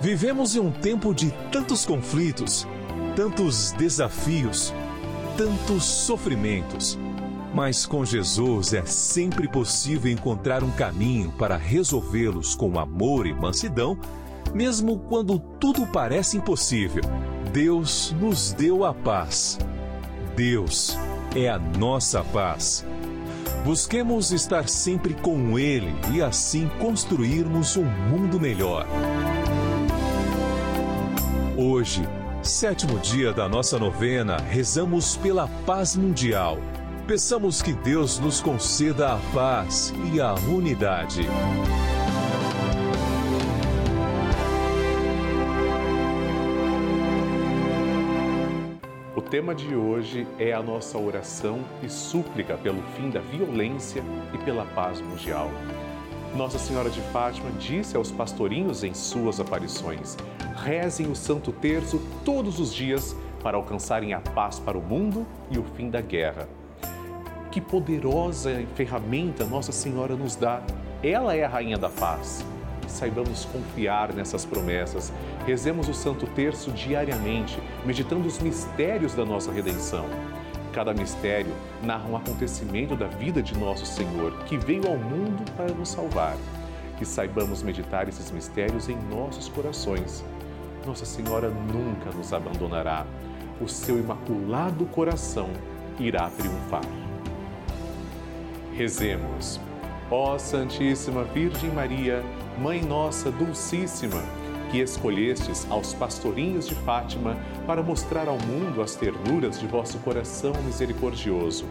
Vivemos em um tempo de tantos conflitos, tantos desafios, tantos sofrimentos. Mas com Jesus é sempre possível encontrar um caminho para resolvê-los com amor e mansidão mesmo quando tudo parece impossível, Deus nos deu a paz. Deus é a nossa paz. Busquemos estar sempre com Ele e assim construirmos um mundo melhor. Hoje, sétimo dia da nossa novena, rezamos pela paz mundial. Peçamos que Deus nos conceda a paz e a unidade. tema de hoje é a nossa oração e súplica pelo fim da violência e pela paz mundial. Nossa Senhora de Fátima disse aos pastorinhos em suas aparições: rezem o Santo Terço todos os dias para alcançarem a paz para o mundo e o fim da guerra. Que poderosa ferramenta Nossa Senhora nos dá! Ela é a Rainha da Paz saibamos confiar nessas promessas. Rezemos o Santo Terço diariamente, meditando os mistérios da nossa redenção. Cada mistério narra um acontecimento da vida de nosso Senhor, que veio ao mundo para nos salvar. Que saibamos meditar esses mistérios em nossos corações. Nossa Senhora nunca nos abandonará. O seu imaculado coração irá triunfar. Rezemos. Ó Santíssima Virgem Maria, Mãe Nossa Dulcíssima, que escolhestes aos pastorinhos de Fátima para mostrar ao mundo as ternuras de vosso coração misericordioso,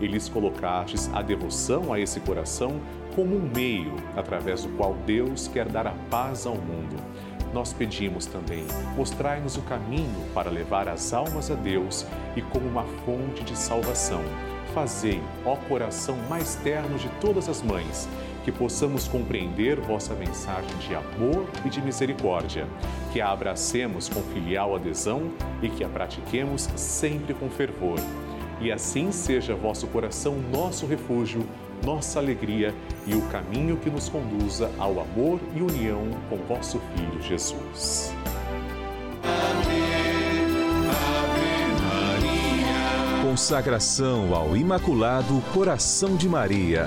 e lhes colocastes a devoção a esse coração como um meio através do qual Deus quer dar a paz ao mundo. Nós pedimos também, mostrai-nos o caminho para levar as almas a Deus e como uma fonte de salvação. Fazei, ó coração mais terno de todas as mães, que possamos compreender vossa mensagem de amor e de misericórdia, que a abracemos com filial adesão e que a pratiquemos sempre com fervor. E assim seja vosso coração nosso refúgio, nossa alegria e o caminho que nos conduza ao amor e união com vosso Filho Jesus. Amém. Ave Maria. Consagração ao Imaculado Coração de Maria.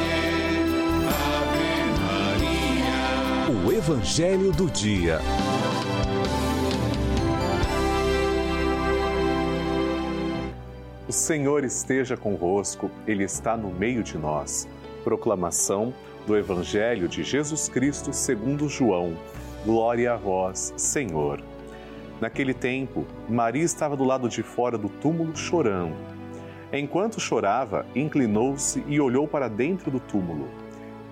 O Evangelho do Dia. O Senhor esteja convosco, Ele está no meio de nós. Proclamação do Evangelho de Jesus Cristo segundo João. Glória a vós, Senhor. Naquele tempo, Maria estava do lado de fora do túmulo chorando. Enquanto chorava, inclinou-se e olhou para dentro do túmulo.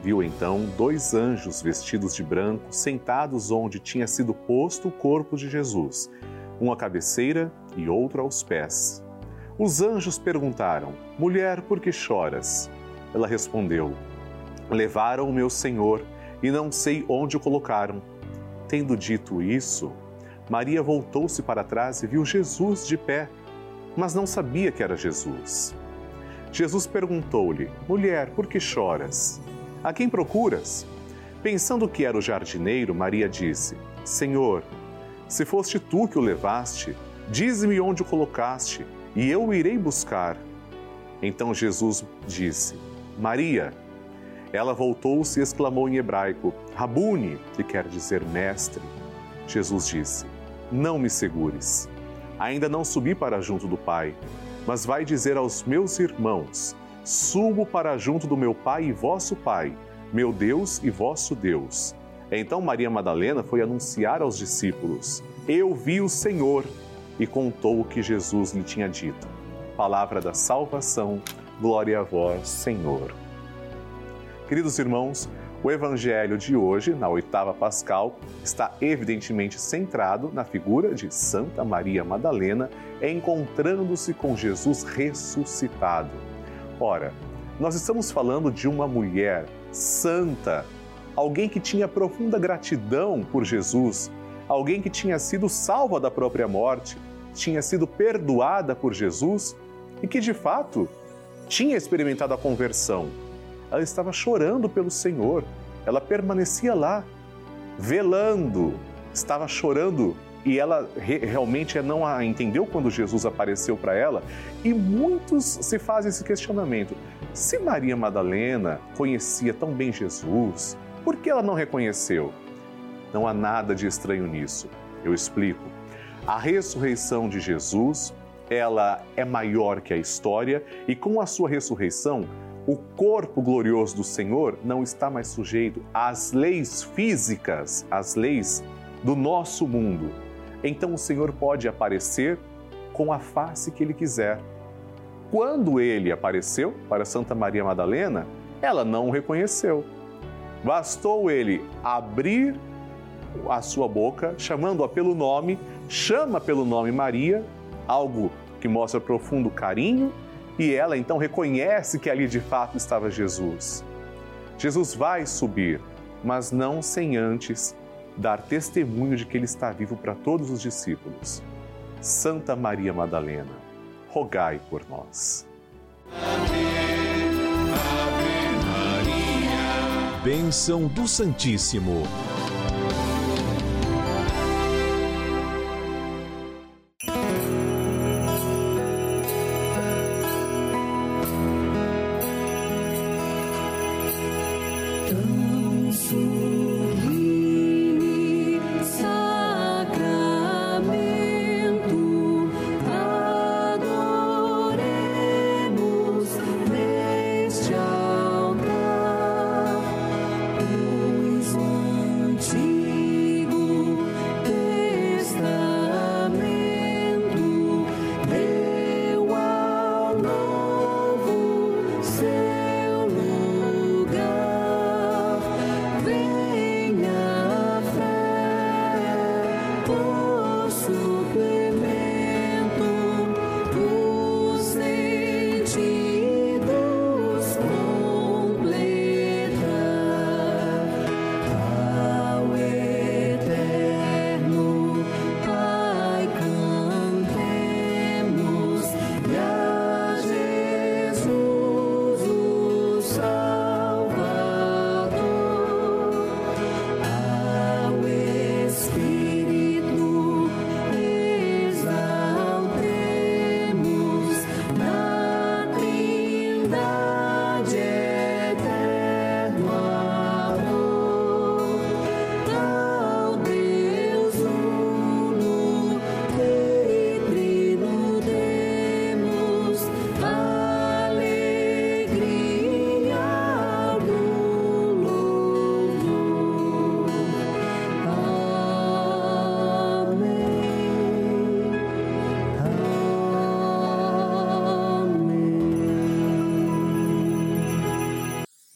Viu então dois anjos vestidos de branco sentados onde tinha sido posto o corpo de Jesus, um à cabeceira e outro aos pés. Os anjos perguntaram: Mulher, por que choras? Ela respondeu: Levaram o meu Senhor e não sei onde o colocaram. Tendo dito isso, Maria voltou-se para trás e viu Jesus de pé, mas não sabia que era Jesus. Jesus perguntou-lhe: Mulher, por que choras? A quem procuras? Pensando que era o jardineiro, Maria disse: Senhor, se foste tu que o levaste, dize-me onde o colocaste, e eu o irei buscar. Então Jesus disse: Maria. Ela voltou-se e exclamou em hebraico: Rabuni, que quer dizer mestre. Jesus disse: não me segures. Ainda não subi para junto do Pai, mas vai dizer aos meus irmãos: Subo para junto do meu Pai e vosso Pai, meu Deus e vosso Deus. Então Maria Madalena foi anunciar aos discípulos: Eu vi o Senhor, e contou o que Jesus lhe tinha dito. Palavra da salvação, glória a vós, Senhor. Queridos irmãos, o evangelho de hoje, na oitava pascal, está evidentemente centrado na figura de Santa Maria Madalena, encontrando-se com Jesus ressuscitado. Ora, nós estamos falando de uma mulher santa, alguém que tinha profunda gratidão por Jesus, alguém que tinha sido salva da própria morte, tinha sido perdoada por Jesus e que de fato tinha experimentado a conversão ela estava chorando pelo Senhor. Ela permanecia lá, velando, estava chorando e ela re realmente não a entendeu quando Jesus apareceu para ela. E muitos se fazem esse questionamento: se Maria Madalena conhecia tão bem Jesus, por que ela não reconheceu? Não há nada de estranho nisso. Eu explico. A ressurreição de Jesus, ela é maior que a história e com a sua ressurreição, o corpo glorioso do Senhor não está mais sujeito às leis físicas, às leis do nosso mundo. Então o Senhor pode aparecer com a face que ele quiser. Quando ele apareceu para Santa Maria Madalena, ela não o reconheceu. Bastou ele abrir a sua boca, chamando-a pelo nome, chama pelo nome Maria, algo que mostra profundo carinho e ela então reconhece que ali de fato estava Jesus. Jesus vai subir, mas não sem antes dar testemunho de que ele está vivo para todos os discípulos. Santa Maria Madalena, rogai por nós. Ave, Maria. Bênção do Santíssimo.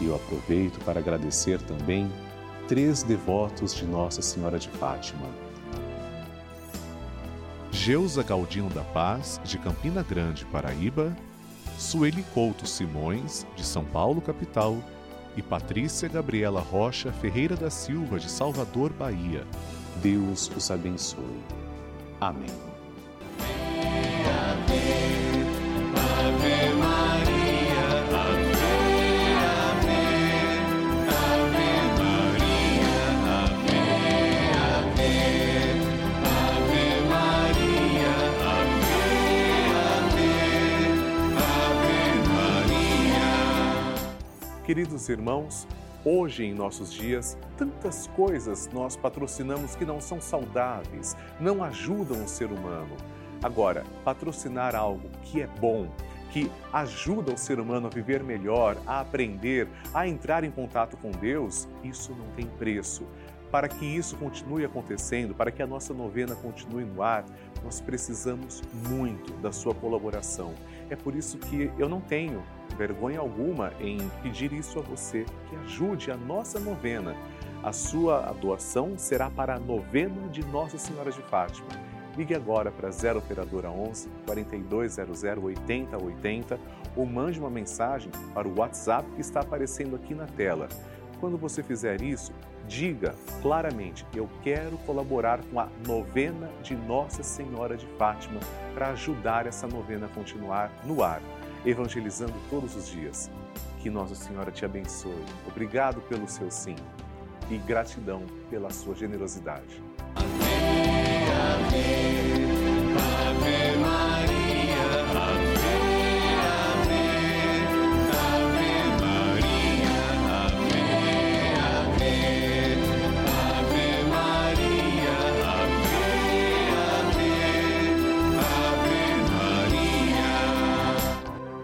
E eu aproveito para agradecer também três devotos de Nossa Senhora de Fátima. Geusa Galdino da Paz, de Campina Grande, Paraíba, Sueli Couto Simões, de São Paulo, capital, e Patrícia Gabriela Rocha Ferreira da Silva, de Salvador, Bahia. Deus os abençoe. Amém. Queridos irmãos, hoje em nossos dias, tantas coisas nós patrocinamos que não são saudáveis, não ajudam o ser humano. Agora, patrocinar algo que é bom, que ajuda o ser humano a viver melhor, a aprender, a entrar em contato com Deus, isso não tem preço. Para que isso continue acontecendo, para que a nossa novena continue no ar, nós precisamos muito da sua colaboração. É por isso que eu não tenho vergonha alguma em pedir isso a você, que ajude a nossa novena. A sua doação será para a novena de Nossa Senhora de Fátima. Ligue agora para 0 operadora 11 4200 8080 ou mande uma mensagem para o WhatsApp que está aparecendo aqui na tela. Quando você fizer isso, diga claramente: eu quero colaborar com a novena de Nossa Senhora de Fátima para ajudar essa novena a continuar no ar evangelizando todos os dias. Que Nossa Senhora te abençoe. Obrigado pelo seu sim e gratidão pela sua generosidade. Amém, amém, Ave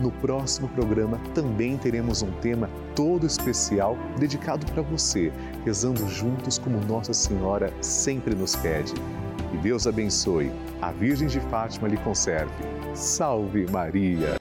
No próximo programa também teremos um tema todo especial dedicado para você, rezando juntos como Nossa Senhora sempre nos pede. Que Deus abençoe, a Virgem de Fátima lhe conserve. Salve Maria!